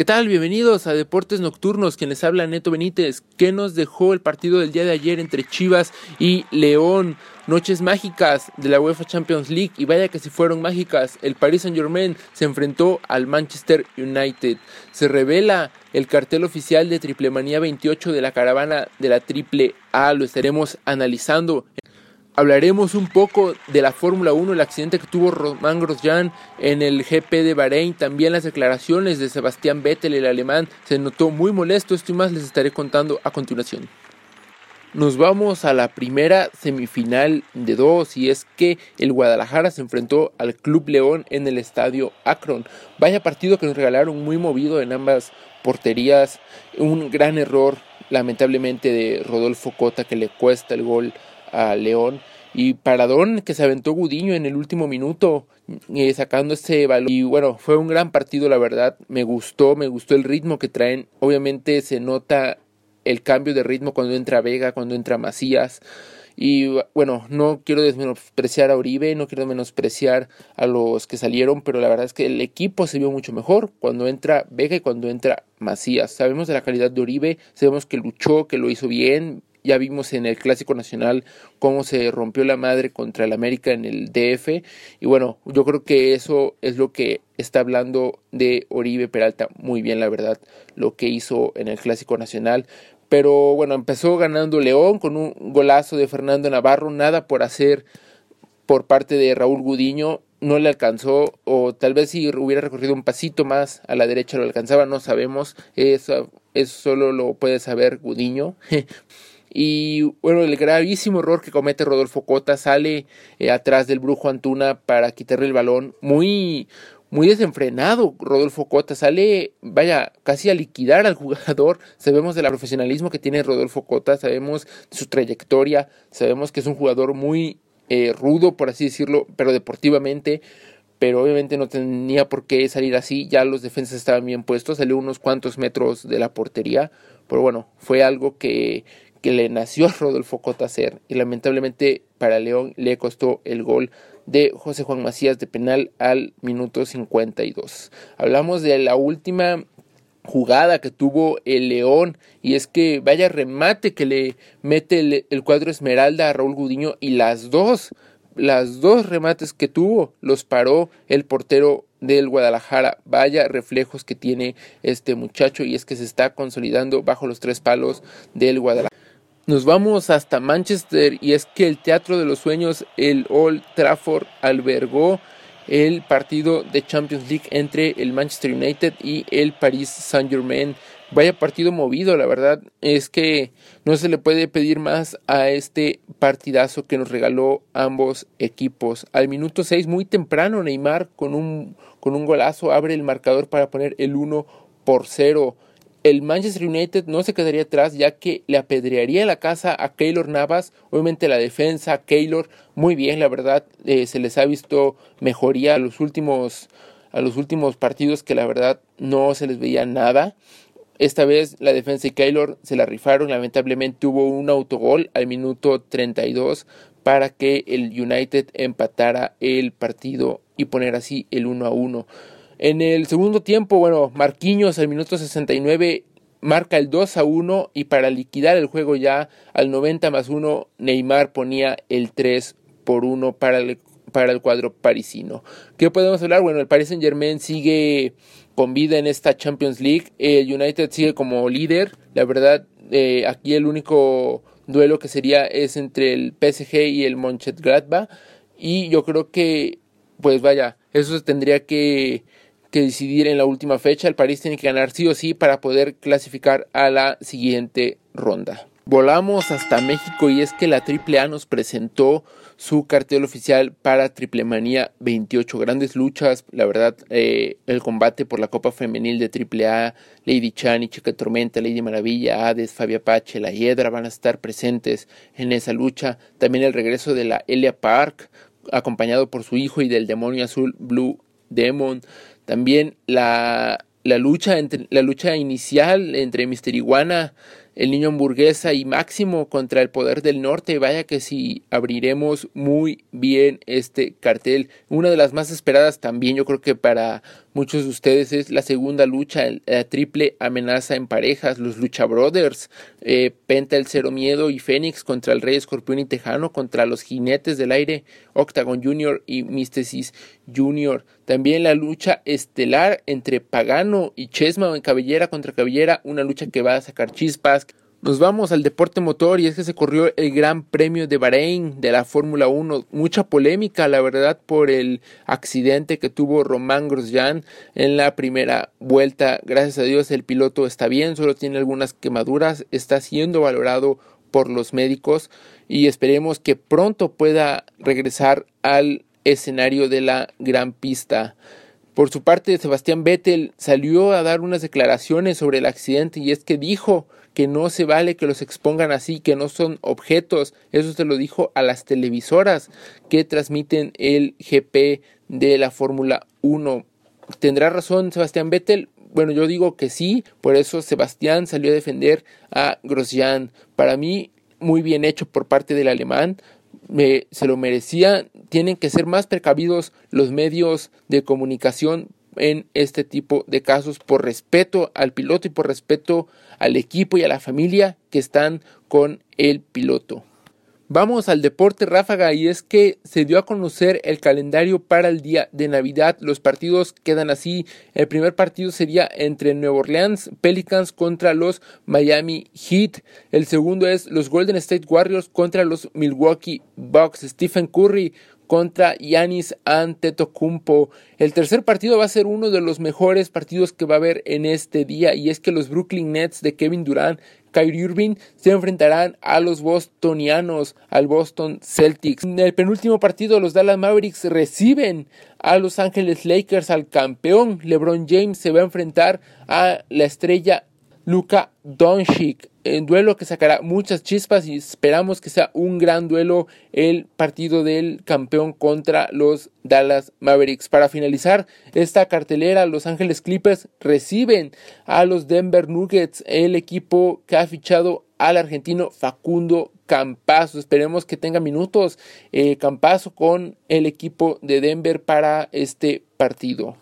¿Qué tal? Bienvenidos a Deportes Nocturnos, quien les habla Neto Benítez. ¿Qué nos dejó el partido del día de ayer entre Chivas y León? Noches mágicas de la UEFA Champions League y vaya que si fueron mágicas, el Paris Saint Germain se enfrentó al Manchester United. Se revela el cartel oficial de Triple Manía 28 de la caravana de la Triple A, lo estaremos analizando Hablaremos un poco de la Fórmula 1, el accidente que tuvo Román Grosjean en el GP de Bahrein, también las declaraciones de Sebastián Vettel, el alemán, se notó muy molesto, esto y más les estaré contando a continuación. Nos vamos a la primera semifinal de dos y es que el Guadalajara se enfrentó al Club León en el estadio Akron. Vaya partido que nos regalaron muy movido en ambas porterías, un gran error lamentablemente de Rodolfo Cota que le cuesta el gol a León y paradón que se aventó Gudiño en el último minuto eh, sacando ese balón. Y bueno fue un gran partido la verdad. Me gustó me gustó el ritmo que traen. Obviamente se nota el cambio de ritmo cuando entra Vega cuando entra Macías. Y bueno, no quiero menospreciar a Uribe, no quiero menospreciar a los que salieron, pero la verdad es que el equipo se vio mucho mejor cuando entra Vega y cuando entra Macías. Sabemos de la calidad de Uribe, sabemos que luchó, que lo hizo bien, ya vimos en el Clásico Nacional cómo se rompió la madre contra el América en el DF. Y bueno, yo creo que eso es lo que está hablando de Oribe Peralta muy bien, la verdad, lo que hizo en el Clásico Nacional. Pero bueno, empezó ganando León con un golazo de Fernando Navarro, nada por hacer por parte de Raúl Gudiño no le alcanzó o tal vez si hubiera recorrido un pasito más a la derecha lo alcanzaba, no sabemos, eso, eso solo lo puede saber Gudiño, Y bueno, el gravísimo error que comete Rodolfo Cota sale eh, atrás del brujo Antuna para quitarle el balón. Muy, muy desenfrenado Rodolfo Cota. Sale, vaya, casi a liquidar al jugador. Sabemos del profesionalismo que tiene Rodolfo Cota, sabemos de su trayectoria, sabemos que es un jugador muy eh, rudo, por así decirlo, pero deportivamente pero obviamente no tenía por qué salir así, ya los defensas estaban bien puestos, salió unos cuantos metros de la portería, pero bueno, fue algo que, que le nació a Rodolfo Cota hacer y lamentablemente para León le costó el gol de José Juan Macías de penal al minuto 52. Hablamos de la última jugada que tuvo el León y es que vaya remate que le mete el, el, cuadro Esmeralda a Raúl Gudiño y las dos, las dos remates que tuvo los paró el portero del Guadalajara. Vaya reflejos que tiene este muchacho y es que se está consolidando bajo los tres palos del Guadalajara. Nos vamos hasta Manchester y es que el Teatro de los Sueños, el Old Trafford, albergó el partido de Champions League entre el Manchester United y el Paris Saint Germain. Vaya partido movido, la verdad es que no se le puede pedir más a este partidazo que nos regaló ambos equipos. Al minuto 6, muy temprano, Neymar con un, con un golazo abre el marcador para poner el 1 por 0 el Manchester United no se quedaría atrás ya que le apedrearía la casa a Keylor Navas. Obviamente la defensa, Keylor, muy bien, la verdad, eh, se les ha visto mejoría a los últimos a los últimos partidos que la verdad no se les veía nada. Esta vez la defensa y Keylor se la rifaron, lamentablemente hubo un autogol al minuto 32 para que el United empatara el partido y poner así el 1 a 1. En el segundo tiempo, bueno, Marquinhos al minuto 69 marca el 2 a 1 y para liquidar el juego ya al 90 más 1 Neymar ponía el 3 por 1 para el, para el cuadro parisino. ¿Qué podemos hablar? Bueno, el Paris Saint Germain sigue con vida en esta Champions League, el United sigue como líder, la verdad eh, aquí el único duelo que sería es entre el PSG y el Mönchengladbach y yo creo que pues vaya, eso tendría que que decidir en la última fecha. El París tiene que ganar sí o sí para poder clasificar a la siguiente ronda. Volamos hasta México y es que la AAA nos presentó su cartel oficial para Triple Manía 28. Grandes luchas, la verdad, eh, el combate por la Copa Femenil de AAA, Lady Chani, Chica Tormenta, Lady Maravilla, Hades, Fabia Pache, La Hiedra van a estar presentes en esa lucha. También el regreso de la Elia Park, acompañado por su hijo y del demonio azul Blue Demon. También la, la, lucha, entre, la lucha inicial entre Mister Iguana el niño hamburguesa y Máximo contra el poder del norte. Vaya que si abriremos muy bien este cartel. Una de las más esperadas también, yo creo que para muchos de ustedes es la segunda lucha, la triple amenaza en parejas, los Lucha Brothers, eh, Penta el Cero Miedo y Fénix contra el Rey Escorpión y Tejano, contra los Jinetes del Aire, Octagon Junior y Místesis Junior. También la lucha estelar entre Pagano y Chesma en cabellera contra cabellera, una lucha que va a sacar chispas. Nos vamos al deporte motor y es que se corrió el Gran Premio de Bahrein de la Fórmula 1. Mucha polémica, la verdad, por el accidente que tuvo Román Grosjean en la primera vuelta. Gracias a Dios el piloto está bien, solo tiene algunas quemaduras, está siendo valorado por los médicos y esperemos que pronto pueda regresar al escenario de la gran pista. Por su parte, Sebastián Vettel salió a dar unas declaraciones sobre el accidente y es que dijo que no se vale que los expongan así, que no son objetos. Eso se lo dijo a las televisoras que transmiten el GP de la Fórmula 1. ¿Tendrá razón Sebastián Vettel? Bueno, yo digo que sí, por eso Sebastián salió a defender a Grosjean. Para mí, muy bien hecho por parte del alemán, me, se lo merecía. Tienen que ser más precavidos los medios de comunicación en este tipo de casos por respeto al piloto y por respeto al equipo y a la familia que están con el piloto. Vamos al deporte ráfaga y es que se dio a conocer el calendario para el día de Navidad. Los partidos quedan así. El primer partido sería entre Nueva Orleans Pelicans contra los Miami Heat. El segundo es los Golden State Warriors contra los Milwaukee Bucks. Stephen Curry contra Yanis Antetokounmpo. El tercer partido va a ser uno de los mejores partidos que va a haber en este día y es que los Brooklyn Nets de Kevin Durant Kyrie Irving se enfrentarán a los bostonianos, al Boston Celtics. En el penúltimo partido, los Dallas Mavericks reciben a Los Ángeles Lakers, al campeón LeBron James se va a enfrentar a la estrella Luka Doncic en duelo que sacará muchas chispas y esperamos que sea un gran duelo el partido del campeón contra los Dallas Mavericks. Para finalizar esta cartelera, Los Ángeles Clippers reciben a los Denver Nuggets, el equipo que ha fichado al argentino Facundo Campazo. Esperemos que tenga minutos eh, con el equipo de Denver para este partido.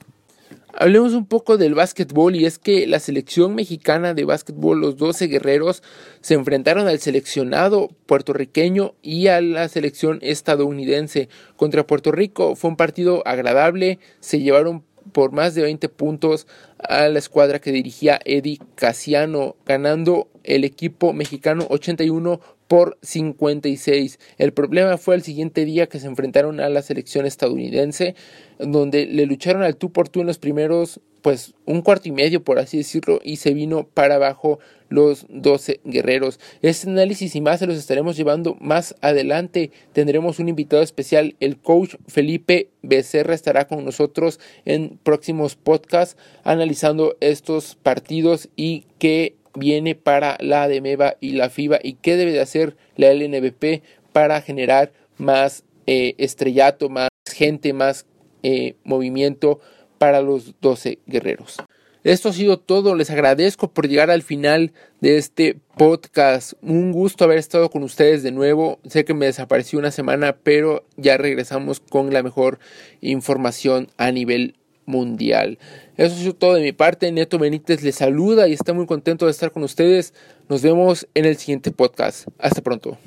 Hablemos un poco del básquetbol y es que la selección mexicana de básquetbol, los 12 guerreros, se enfrentaron al seleccionado puertorriqueño y a la selección estadounidense. Contra Puerto Rico fue un partido agradable, se llevaron por más de 20 puntos a la escuadra que dirigía Eddie Casiano, ganando el equipo mexicano 81 por 56. El problema fue el siguiente día que se enfrentaron a la selección estadounidense, donde le lucharon al tú por tú en los primeros, pues un cuarto y medio, por así decirlo, y se vino para abajo los 12 guerreros. Este análisis y más se los estaremos llevando más adelante. Tendremos un invitado especial, el coach Felipe Becerra estará con nosotros en próximos podcasts analizando estos partidos y qué viene para la DEMEVA y la FIBA y qué debe de hacer la LNBP para generar más eh, estrellato, más gente, más eh, movimiento para los 12 guerreros. Esto ha sido todo, les agradezco por llegar al final de este podcast. Un gusto haber estado con ustedes de nuevo. Sé que me desapareció una semana, pero ya regresamos con la mejor información a nivel mundial. Eso es todo de mi parte. Neto Benítez les saluda y está muy contento de estar con ustedes. Nos vemos en el siguiente podcast. Hasta pronto.